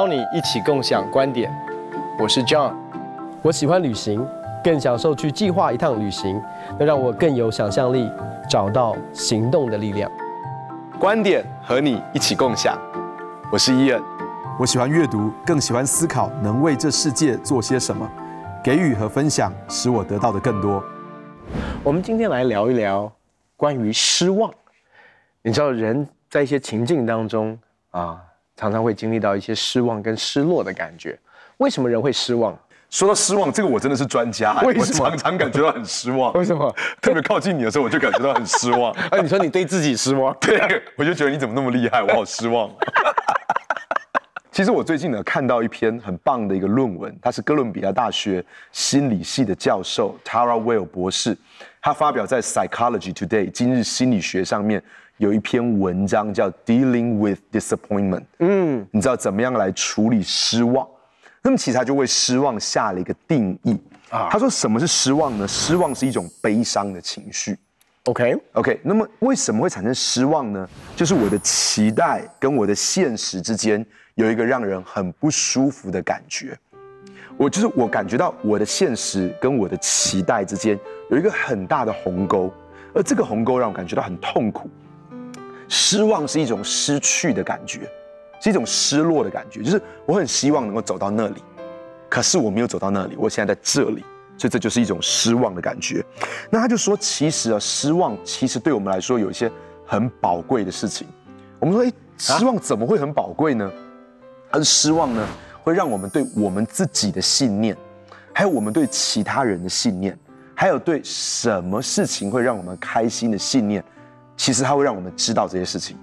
邀你一起共享观点。我是 John，我喜欢旅行，更享受去计划一趟旅行，能让我更有想象力，找到行动的力量。观点和你一起共享。我是伊恩，我喜欢阅读，更喜欢思考，能为这世界做些什么，给予和分享，使我得到的更多。我们今天来聊一聊关于失望。你知道人在一些情境当中啊，常常会经历到一些失望跟失落的感觉。为什么人会失望？说到失望，这个我真的是专家。为什么？我常常感觉到很失望。为什么？特别靠近你的时候，我就感觉到很失望。哎、啊，你说你对自己失望？对，我就觉得你怎么那么厉害，我好失望。其实我最近呢看到一篇很棒的一个论文，他是哥伦比亚大学心理系的教授 Tara Weil 博士，他发表在 Psychology Today 今日心理学上面。有一篇文章叫 Dealing with Disappointment，嗯，你知道怎么样来处理失望？那么其实他就为失望下了一个定义啊。他说什么是失望呢？失望是一种悲伤的情绪。OK OK，那么为什么会产生失望呢？就是我的期待跟我的现实之间有一个让人很不舒服的感觉。我就是我感觉到我的现实跟我的期待之间有一个很大的鸿沟，而这个鸿沟让我感觉到很痛苦。失望是一种失去的感觉，是一种失落的感觉，就是我很希望能够走到那里，可是我没有走到那里，我现在在这里，所以这就是一种失望的感觉。那他就说，其实啊，失望其实对我们来说有一些很宝贵的事情。我们说，哎，失望怎么会很宝贵呢？而失望呢，会让我们对我们自己的信念，还有我们对其他人的信念，还有对什么事情会让我们开心的信念。其实它会让我们知道这些事情，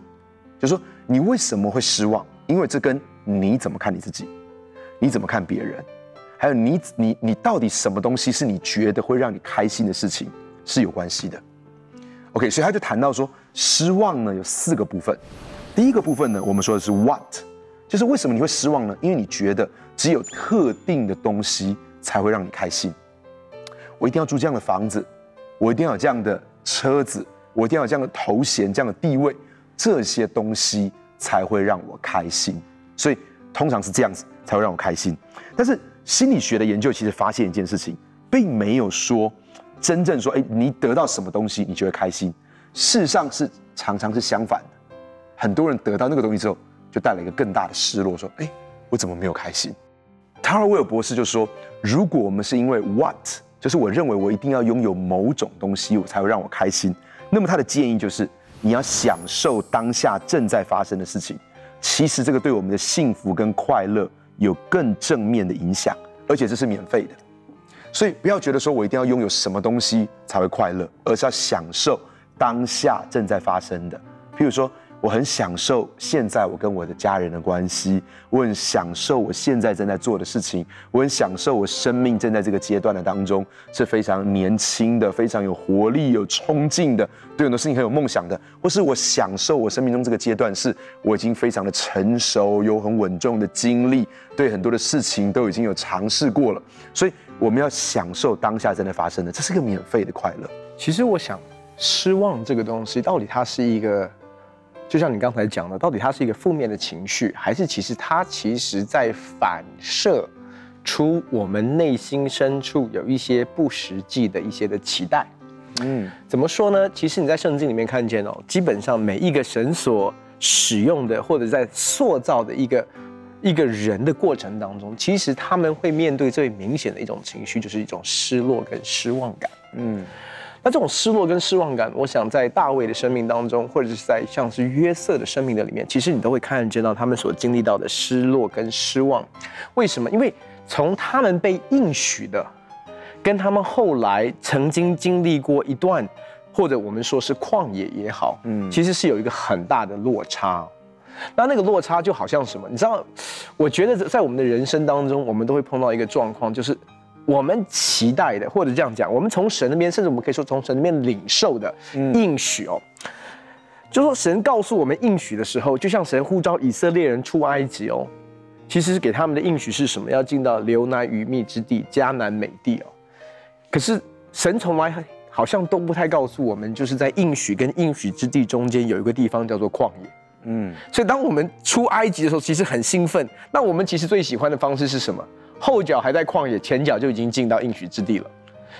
就是说你为什么会失望？因为这跟你怎么看你自己，你怎么看别人，还有你你你到底什么东西是你觉得会让你开心的事情是有关系的。OK，所以他就谈到说，失望呢有四个部分。第一个部分呢，我们说的是 what，就是为什么你会失望呢？因为你觉得只有特定的东西才会让你开心。我一定要住这样的房子，我一定要有这样的车子。我一定要有这样的头衔、这样的地位，这些东西才会让我开心。所以通常是这样子才会让我开心。但是心理学的研究其实发现一件事情，并没有说真正说，哎，你得到什么东西你就会开心。事实上是常常是相反的。很多人得到那个东西之后，就带来一个更大的失落，说，哎，我怎么没有开心？Tara Weil 博士就说，如果我们是因为 what，就是我认为我一定要拥有某种东西，我才会让我开心。那么他的建议就是，你要享受当下正在发生的事情。其实这个对我们的幸福跟快乐有更正面的影响，而且这是免费的。所以不要觉得说我一定要拥有什么东西才会快乐，而是要享受当下正在发生的。譬如说。我很享受现在我跟我的家人的关系，我很享受我现在正在做的事情，我很享受我生命正在这个阶段的当中是非常年轻的，非常有活力、有冲劲的，对很多事情很有梦想的，或是我享受我生命中这个阶段是我已经非常的成熟，有很稳重的经历，对很多的事情都已经有尝试过了，所以我们要享受当下正在发生的，这是个免费的快乐。其实我想，失望这个东西到底它是一个。就像你刚才讲的，到底它是一个负面的情绪，还是其实它其实在反射出我们内心深处有一些不实际的一些的期待？嗯，怎么说呢？其实你在圣经里面看见哦，基本上每一个神所使用的或者在塑造的一个一个人的过程当中，其实他们会面对最明显的一种情绪，就是一种失落跟失望感。嗯。那这种失落跟失望感，我想在大卫的生命当中，或者是在像是约瑟的生命的里面，其实你都会看见到他们所经历到的失落跟失望。为什么？因为从他们被应许的，跟他们后来曾经经历过一段，或者我们说是旷野也好，嗯，其实是有一个很大的落差。那那个落差就好像什么？你知道，我觉得在我们的人生当中，我们都会碰到一个状况，就是。我们期待的，或者这样讲，我们从神那边，甚至我们可以说从神那边领受的应许哦，嗯、就说神告诉我们应许的时候，就像神呼召以色列人出埃及哦，其实给他们的应许是什么？要进到流奶与蜜之地迦南美地哦。可是神从来好像都不太告诉我们，就是在应许跟应许之地中间有一个地方叫做旷野。嗯，所以当我们出埃及的时候，其实很兴奋。那我们其实最喜欢的方式是什么？后脚还在旷野，前脚就已经进到应许之地了。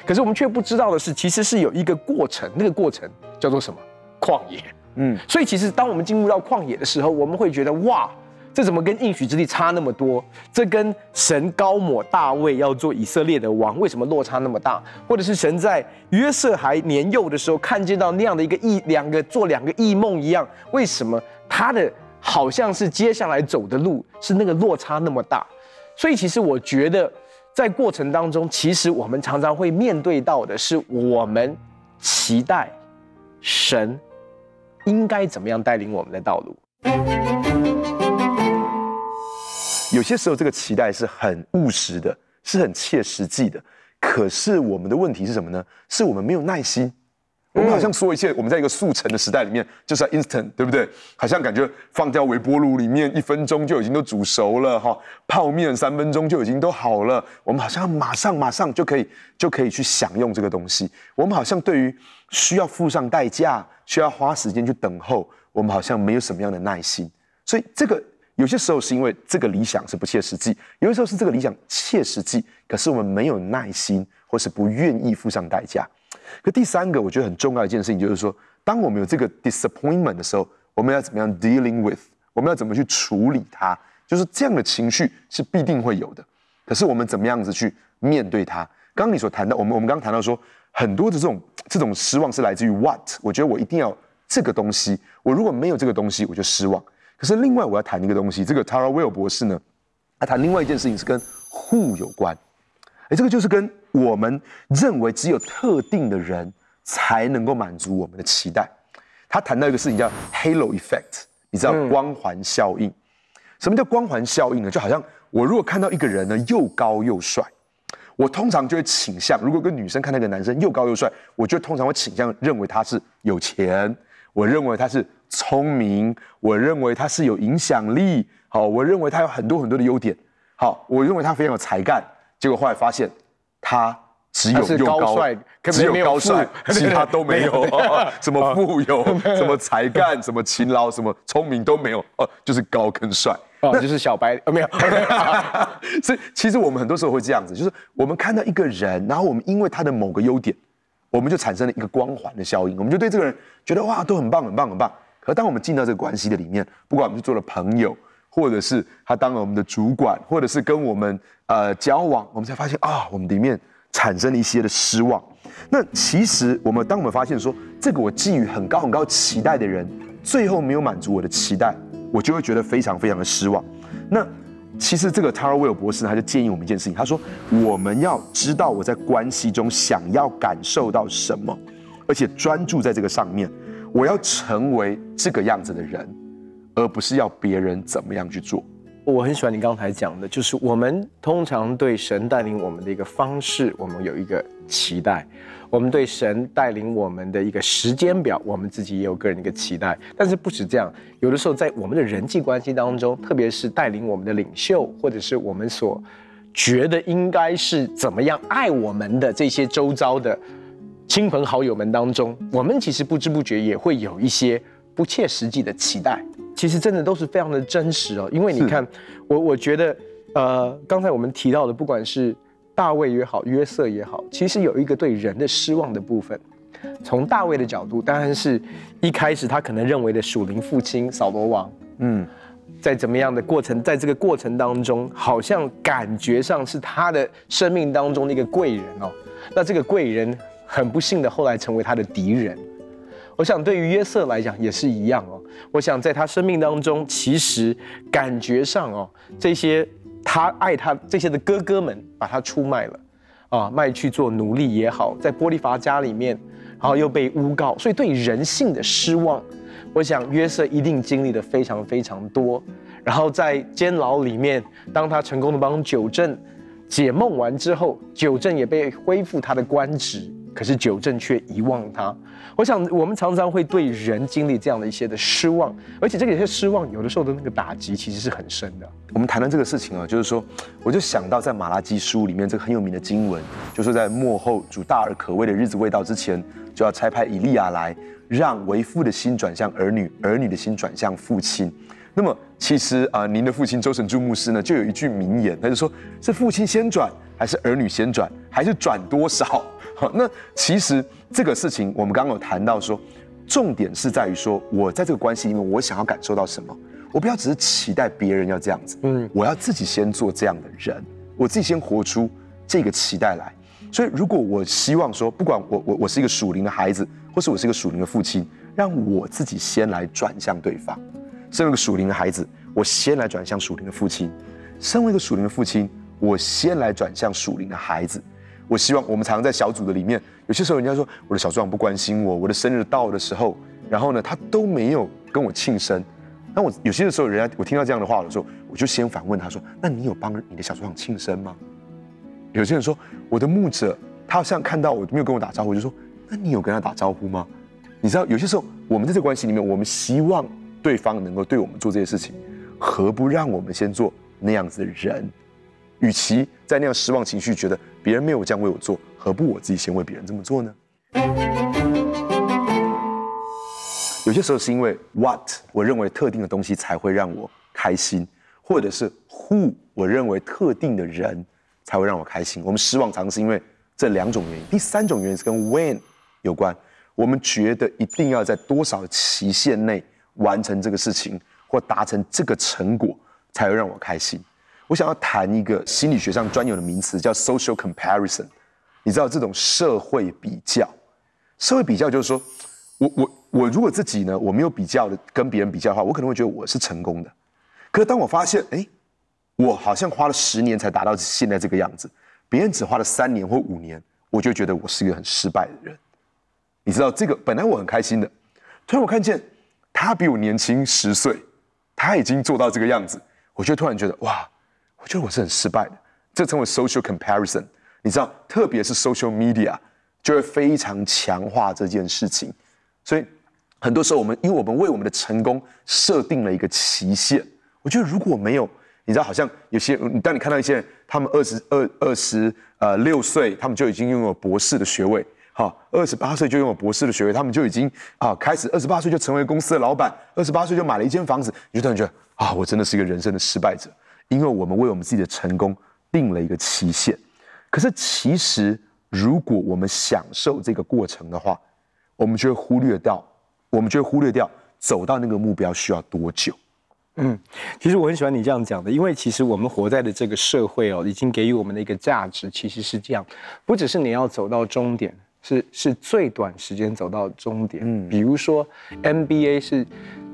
可是我们却不知道的是，其实是有一个过程，那个过程叫做什么？旷野。嗯，所以其实当我们进入到旷野的时候，我们会觉得哇。这怎么跟应许之地差那么多？这跟神高抹大卫要做以色列的王，为什么落差那么大？或者是神在约瑟还年幼的时候看见到那样的一个异两个做两个异梦一样，为什么他的好像是接下来走的路是那个落差那么大？所以其实我觉得在过程当中，其实我们常常会面对到的是我们期待神应该怎么样带领我们的道路。有些时候，这个期待是很务实的，是很切实际的。可是我们的问题是什么呢？是我们没有耐心。我们好像说一切，我们在一个速成的时代里面，就是 instant，对不对？好像感觉放掉微波炉里面一分钟就已经都煮熟了哈，泡面三分钟就已经都好了。我们好像马上马上就可以就可以去享用这个东西。我们好像对于需要付上代价、需要花时间去等候，我们好像没有什么样的耐心。所以这个。有些时候是因为这个理想是不切实际，有些时候是这个理想切实际，可是我们没有耐心，或是不愿意付上代价。可第三个，我觉得很重要一件事情就是说，当我们有这个 disappointment 的时候，我们要怎么样 dealing with？我们要怎么去处理它？就是这样的情绪是必定会有的，可是我们怎么样子去面对它？刚刚你所谈到，我们我们刚刚谈到说，很多的这种这种失望是来自于 what？我觉得我一定要这个东西，我如果没有这个东西，我就失望。可是另外我要谈一个东西，这个 Tara Weil 博士呢，他谈另外一件事情是跟 Who 有关，哎，这个就是跟我们认为只有特定的人才能够满足我们的期待。他谈到一个事情叫 Halo Effect，你知道光环效应？什么叫光环效应呢？就好像我如果看到一个人呢又高又帅，我通常就会倾向，如果跟女生看那个男生又高又帅，我就通常会倾向认为他是有钱，我认为他是。聪明，我认为他是有影响力。好，我认为他有很多很多的优点。好，我认为他非常有才干。结果后来发现，他只有又高帅，只有高帅，其他都没有。什么富有，什么才干，什么勤劳，什么聪明都没有。哦，就是高跟帅。那就是小白。没有。所以其实我们很多时候会这样子，就是我们看到一个人，然后我们因为他的某个优点，我们就产生了一个光环的效应，我们就对这个人觉得哇，都很棒，很棒，很棒。可当我们进到这个关系的里面，不管我们是做了朋友，或者是他当了我们的主管，或者是跟我们呃交往，我们才发现啊，我们里面产生了一些的失望。那其实我们当我们发现说，这个我寄予很高很高期待的人，最后没有满足我的期待，我就会觉得非常非常的失望。那其实这个 Tara Will 博士呢他就建议我们一件事情，他说我们要知道我在关系中想要感受到什么，而且专注在这个上面。我要成为这个样子的人，而不是要别人怎么样去做。我很喜欢你刚才讲的，就是我们通常对神带领我们的一个方式，我们有一个期待；我们对神带领我们的一个时间表，我们自己也有个人的一个期待。但是不止这样，有的时候在我们的人际关系当中，特别是带领我们的领袖，或者是我们所觉得应该是怎么样爱我们的这些周遭的。亲朋好友们当中，我们其实不知不觉也会有一些不切实际的期待。其实真的都是非常的真实哦。因为你看，我我觉得，呃，刚才我们提到的，不管是大卫也好，约瑟也好，其实有一个对人的失望的部分。从大卫的角度，当然是一开始他可能认为的属灵父亲扫罗王，嗯，在怎么样的过程，在这个过程当中，好像感觉上是他的生命当中的一个贵人哦。那这个贵人。很不幸的，后来成为他的敌人。我想，对于约瑟来讲也是一样哦。我想，在他生命当中，其实感觉上哦，这些他爱他这些的哥哥们把他出卖了，啊，卖去做奴隶也好，在波利乏家里面，然后又被诬告，所以对人性的失望，我想约瑟一定经历的非常非常多。然后在监牢里面，当他成功的帮九正解梦完之后，九正也被恢复他的官职。可是久正却遗忘他。我想我们常常会对人经历这样的一些的失望，而且这个有些失望有的时候的那个打击其实是很深的。我们谈论这个事情啊，就是说，我就想到在马拉基书里面这个很有名的经文，就是在末后主大而可畏的日子未到之前，就要差派以利亚来，让为父的心转向儿女，儿女的心转向父亲。那么其实啊、呃，您的父亲周神柱牧师呢，就有一句名言，他就说：是父亲先转，还是儿女先转，还是转多少？好，那其实这个事情，我们刚刚有谈到说，重点是在于说，我在这个关系里面，我想要感受到什么？我不要只是期待别人要这样子，嗯，我要自己先做这样的人，我自己先活出这个期待来。所以，如果我希望说，不管我我我是一个属灵的孩子，或是我是一个属灵的父亲，让我自己先来转向对方。身为一个属灵的孩子，我先来转向属灵的父亲；身为一个属灵的父亲，我先来转向属灵的孩子。我希望我们常常在小组的里面，有些时候人家说我的小组长不关心我，我的生日到的时候，然后呢，他都没有跟我庆生。那我有些的时候，人家我听到这样的话的时候，我就先反问他说：“那你有帮你的小组长庆生吗？”有些人说我的牧者，他好像看到我没有跟我打招呼，就说：“那你有跟他打招呼吗？”你知道，有些时候我们在这个关系里面，我们希望。对方能够对我们做这些事情，何不让我们先做那样子的人？与其在那样失望情绪，觉得别人没有这样为我做，何不我自己先为别人这么做呢？有些时候是因为 what 我认为特定的东西才会让我开心，或者是 who 我认为特定的人才会让我开心。我们失望常常是因为这两种原因。第三种原因是跟 when 有关，我们觉得一定要在多少期限内。完成这个事情或达成这个成果，才会让我开心。我想要谈一个心理学上专有的名词，叫 social comparison。你知道这种社会比较，社会比较就是说，我我我如果自己呢，我没有比较的跟别人比较的话，我可能会觉得我是成功的。可是当我发现，哎，我好像花了十年才达到现在这个样子，别人只花了三年或五年，我就觉得我是一个很失败的人。你知道这个本来我很开心的，突然我看见。他比我年轻十岁，他已经做到这个样子，我就突然觉得哇，我觉得我是很失败的。这称为 social comparison，你知道，特别是 social media 就会非常强化这件事情。所以很多时候我们，因为我们为我们的成功设定了一个期限。我觉得如果没有，你知道，好像有些，当你看到一些人，他们二十二、二十呃六岁，他们就已经拥有博士的学位。好，二十八岁就拥有博士的学位，他们就已经啊开始，二十八岁就成为公司的老板，二十八岁就买了一间房子，你就突然觉得啊，我真的是一个人生的失败者，因为我们为我们自己的成功定了一个期限。可是其实，如果我们享受这个过程的话，我们就会忽略掉，我们就会忽略掉走到那个目标需要多久。嗯，其实我很喜欢你这样讲的，因为其实我们活在的这个社会哦，已经给予我们的一个价值其实是这样，不只是你要走到终点。是是最短时间走到终点，嗯，比如说 NBA 是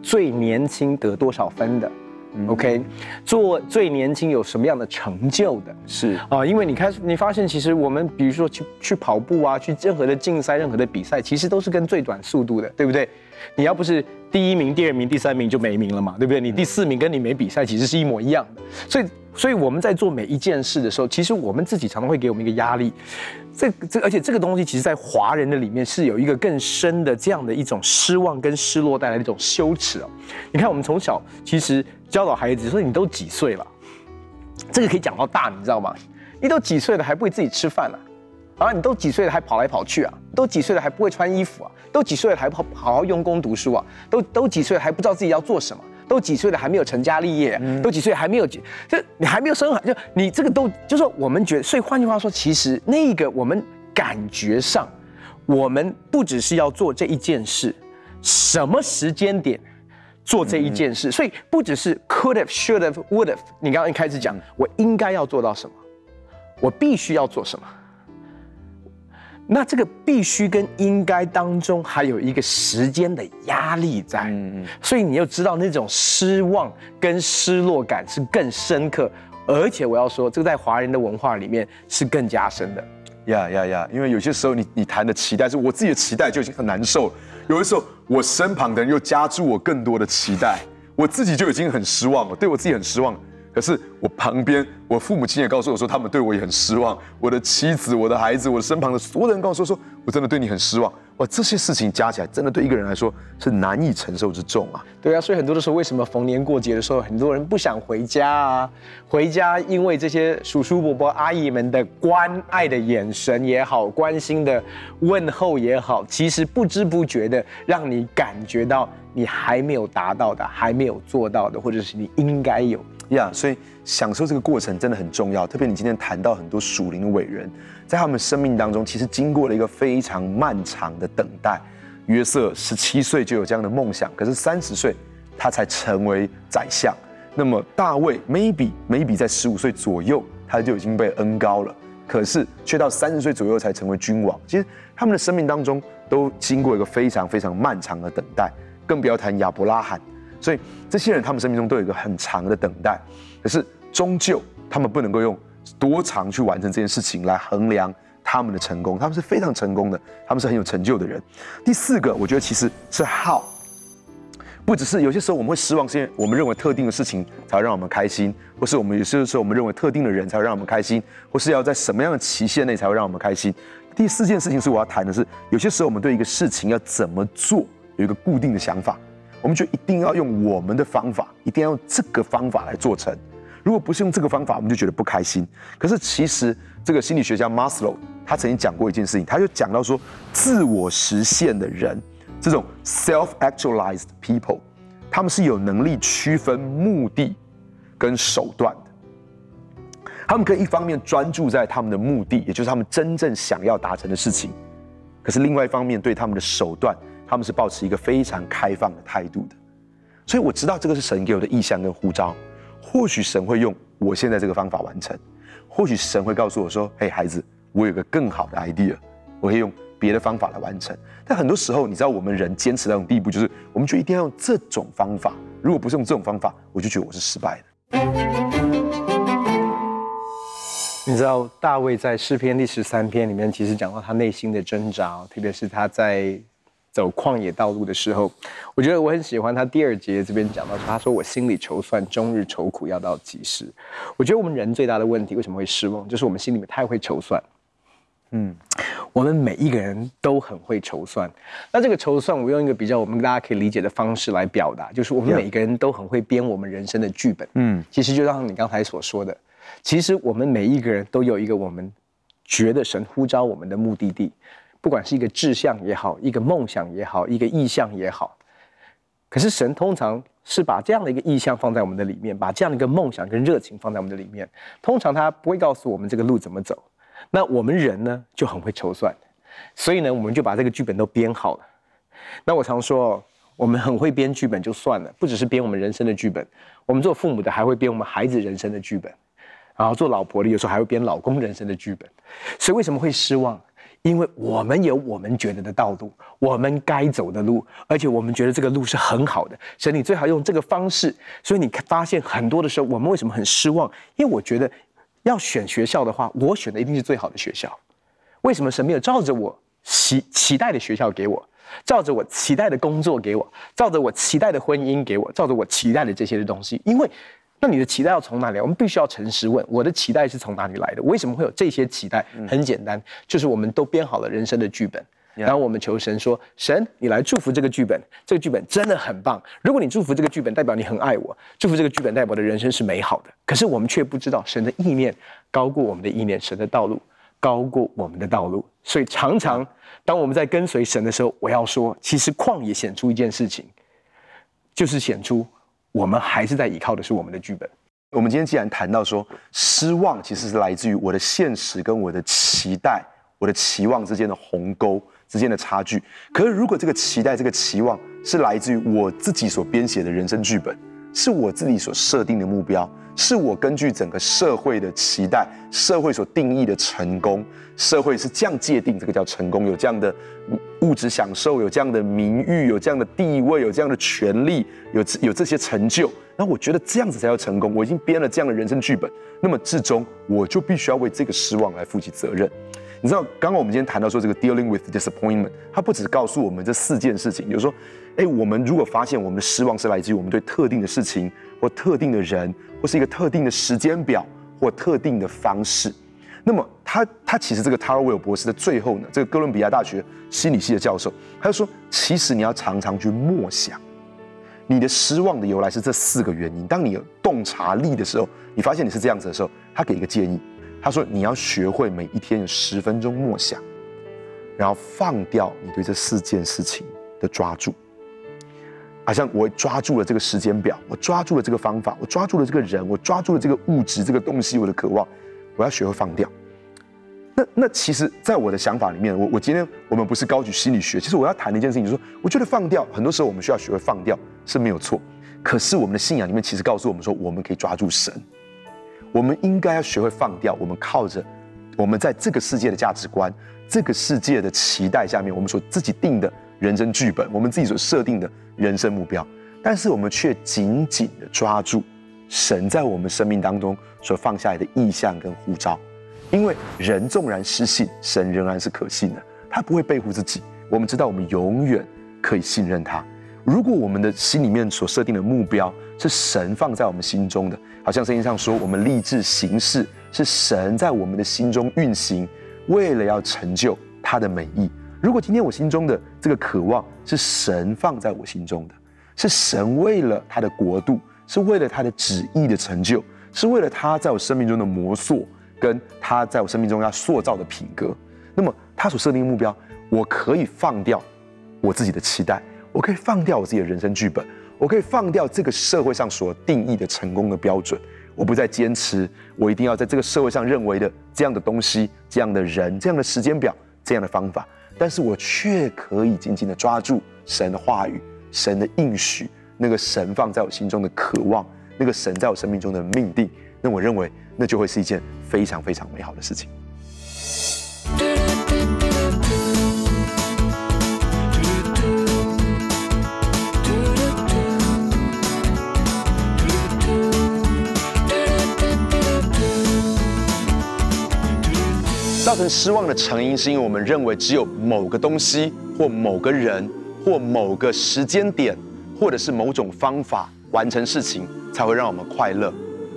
最年轻得多少分的，嗯，OK，做最年轻有什么样的成就的，是。啊，因为你开始你发现其实我们比如说去去跑步啊，去任何的竞赛、任何的比赛，其实都是跟最短速度的，对不对？你要不是第一名、第二名、第三名就没名了嘛，对不对？你第四名跟你没比赛，其实是一模一样的。所以，所以我们在做每一件事的时候，其实我们自己常常会给我们一个压力。这这，而且这个东西，其实在华人的里面是有一个更深的这样的一种失望跟失落带来的一种羞耻哦。你看，我们从小其实教导孩子说：“你都几岁了？”这个可以讲到大，你知道吗？你都几岁了还不会自己吃饭了？啊，你都几岁了还跑来跑去啊？都几岁了还不会穿衣服啊？都几岁了还不好好好用功读书啊？都都几岁了还不知道自己要做什么？都几岁了还没有成家立业？嗯、都几岁还没有就你还没有生孩？就你这个都就是说我们觉得，所以换句话说，其实那个我们感觉上，我们不只是要做这一件事，什么时间点做这一件事？嗯、所以不只是 could have, should have, would have。你刚刚一开始讲，我应该要做到什么？我必须要做什么？那这个必须跟应该当中还有一个时间的压力在，嗯嗯，所以你又知道那种失望跟失落感是更深刻，而且我要说，这个在华人的文化里面是更加深的。呀呀呀！因为有些时候你你谈的期待是我自己的期待就已经很难受了，有的时候我身旁的人又加注我更多的期待，我自己就已经很失望了，对我自己很失望。可是我旁边，我父母亲也告诉我说，他们对我也很失望。我的妻子、我的孩子、我的身旁的所有人告诉我说，我真的对你很失望。哇，这些事情加起来，真的对一个人来说是难以承受之重啊。对啊，所以很多的时候，为什么逢年过节的时候，很多人不想回家啊？回家，因为这些叔叔伯伯、阿姨们的关爱的眼神也好，关心的问候也好，其实不知不觉的让你感觉到你还没有达到的，还没有做到的，或者是你应该有。呀所以享受这个过程真的很重要。特别你今天谈到很多属灵的伟人，在他们生命当中，其实经过了一个非常漫长的等待。约瑟十七岁就有这样的梦想，可是三十岁他才成为宰相。那么大卫 maybe maybe 在十五岁左右他就已经被恩膏了，可是却到三十岁左右才成为君王。其实他们的生命当中都经过一个非常非常漫长的等待，更不要谈亚伯拉罕。所以这些人，他们生命中都有一个很长的等待，可是终究他们不能够用多长去完成这件事情来衡量他们的成功。他们是非常成功的，他们是很有成就的人。第四个，我觉得其实是 how，不只是有些时候我们会失望，是因为我们认为特定的事情才会让我们开心，或是我们有些时候我们认为特定的人才会让我们开心，或是要在什么样的期限内才会让我们开心。第四件事情是我要谈的是，有些时候我们对一个事情要怎么做有一个固定的想法。我们就一定要用我们的方法，一定要用这个方法来做成。如果不是用这个方法，我们就觉得不开心。可是其实这个心理学家 Maslow 他曾经讲过一件事情，他就讲到说，自我实现的人，这种 self-actualized people，他们是有能力区分目的跟手段的。他们可以一方面专注在他们的目的，也就是他们真正想要达成的事情，可是另外一方面对他们的手段。他们是保持一个非常开放的态度的，所以我知道这个是神给我的意向跟呼召。或许神会用我现在这个方法完成，或许神会告诉我说：“嘿，孩子，我有个更好的 idea，我可以用别的方法来完成。”但很多时候，你知道，我们人坚持到那种地步，就是我们就一定要用这种方法。如果不是用这种方法，我就觉得我是失败的。你知道，大卫在诗篇第十三篇里面，其实讲到他内心的挣扎，特别是他在。走旷野道路的时候，我觉得我很喜欢他第二节这边讲到说，他说我心里筹算，终日愁苦，要到几时？我觉得我们人最大的问题为什么会失望，就是我们心里面太会筹算。嗯，我们每一个人都很会筹算。那这个筹算，我用一个比较我们大家可以理解的方式来表达，就是我们每一个人都很会编我们人生的剧本。嗯，其实就像你刚才所说的，其实我们每一个人都有一个我们觉得神呼召我们的目的地。不管是一个志向也好，一个梦想也好，一个意向也好，可是神通常是把这样的一个意向放在我们的里面，把这样的一个梦想跟热情放在我们的里面。通常他不会告诉我们这个路怎么走。那我们人呢就很会筹算，所以呢我们就把这个剧本都编好了。那我常说，我们很会编剧本就算了，不只是编我们人生的剧本，我们做父母的还会编我们孩子人生的剧本，然后做老婆的有时候还会编老公人生的剧本。所以为什么会失望？因为我们有我们觉得的道路，我们该走的路，而且我们觉得这个路是很好的，所以你最好用这个方式。所以你发现很多的时候，我们为什么很失望？因为我觉得要选学校的话，我选的一定是最好的学校。为什么神没有照着我期期待的学校给我，照着我期待的工作给我，照着我期待的婚姻给我，照着我期待的这些的东西？因为。那你的期待要从哪里来？我们必须要诚实问，我的期待是从哪里来的？为什么会有这些期待？很简单，就是我们都编好了人生的剧本，然后我们求神说：“神，你来祝福这个剧本，这个剧本真的很棒。如果你祝福这个剧本，代表你很爱我；祝福这个剧本，代表我的人生是美好的。可是我们却不知道，神的意念高过我们的意念，神的道路高过我们的道路。所以常常当我们在跟随神的时候，我要说，其实旷野显出一件事情，就是显出。我们还是在依靠的是我们的剧本。我们今天既然谈到说失望，其实是来自于我的现实跟我的期待、我的期望之间的鸿沟之间的差距。可是如果这个期待、这个期望是来自于我自己所编写的人生剧本，是我自己所设定的目标，是我根据整个社会的期待、社会所定义的成功，社会是这样界定这个叫成功，有这样的物质享受，有这样的名誉，有这样的地位，有这样的权利，有有这些成就，那我觉得这样子才叫成功。我已经编了这样的人生剧本，那么至终我就必须要为这个失望来负起责任。你知道，刚刚我们今天谈到说这个 dealing with disappointment，它不只告诉我们这四件事情，就是说，哎，我们如果发现我们的失望是来自于我们对特定的事情或特定的人，或是一个特定的时间表或特定的方式，那么他他其实这个 Tara Weil 博士的最后呢，这个哥伦比亚大学心理系的教授，他就说，其实你要常常去默想，你的失望的由来是这四个原因。当你有洞察力的时候，你发现你是这样子的时候，他给一个建议。他说：“你要学会每一天有十分钟默想，然后放掉你对这四件事情的抓住。好像我抓住了这个时间表，我抓住了这个方法，我抓住了这个人，我抓住了这个物质这个东西，我的渴望，我要学会放掉。那那其实，在我的想法里面，我我今天我们不是高举心理学，其实我要谈的一件事情就是说，我觉得放掉，很多时候我们需要学会放掉是没有错。可是我们的信仰里面其实告诉我们说，我们可以抓住神。”我们应该要学会放掉，我们靠着我们在这个世界的价值观、这个世界的期待下面，我们所自己定的人生剧本，我们自己所设定的人生目标，但是我们却紧紧地抓住神在我们生命当中所放下来的意象跟呼召，因为人纵然失信，神仍然是可信的，他不会背负自己。我们知道，我们永远可以信任他。如果我们的心里面所设定的目标是神放在我们心中的，好像圣经上说，我们立志行事是神在我们的心中运行，为了要成就他的美意。如果今天我心中的这个渴望是神放在我心中的，是神为了他的国度，是为了他的旨意的成就，是为了他在我生命中的磨塑，跟他在我生命中要塑造的品格，那么他所设定的目标，我可以放掉我自己的期待。我可以放掉我自己的人生剧本，我可以放掉这个社会上所定义的成功的标准，我不再坚持我一定要在这个社会上认为的这样的东西、这样的人、这样的时间表、这样的方法，但是我却可以紧紧的抓住神的话语、神的应许，那个神放在我心中的渴望，那个神在我生命中的命定，那我认为那就会是一件非常非常美好的事情。造成失望的成因，是因为我们认为只有某个东西或某个人或某个时间点，或者是某种方法完成事情，才会让我们快乐。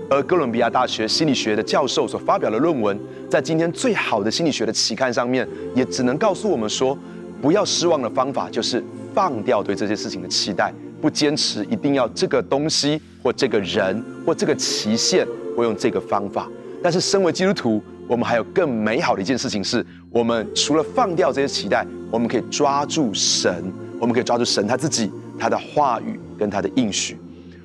而哥伦比亚大学心理学的教授所发表的论文，在今天最好的心理学的期刊上面，也只能告诉我们说，不要失望的方法就是放掉对这些事情的期待，不坚持一定要这个东西或这个人或这个期限或用这个方法。但是身为基督徒，我们还有更美好的一件事情是，我们除了放掉这些期待，我们可以抓住神，我们可以抓住神他自己，他的话语跟他的应许。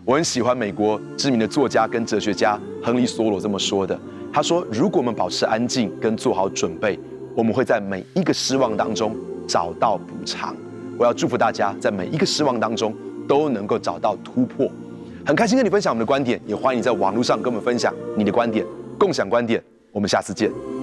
我很喜欢美国知名的作家跟哲学家亨利·索罗这么说的，他说：“如果我们保持安静跟做好准备，我们会在每一个失望当中找到补偿。”我要祝福大家在每一个失望当中都能够找到突破。很开心跟你分享我们的观点，也欢迎你在网络上跟我们分享你的观点，共享观点。我们下次见。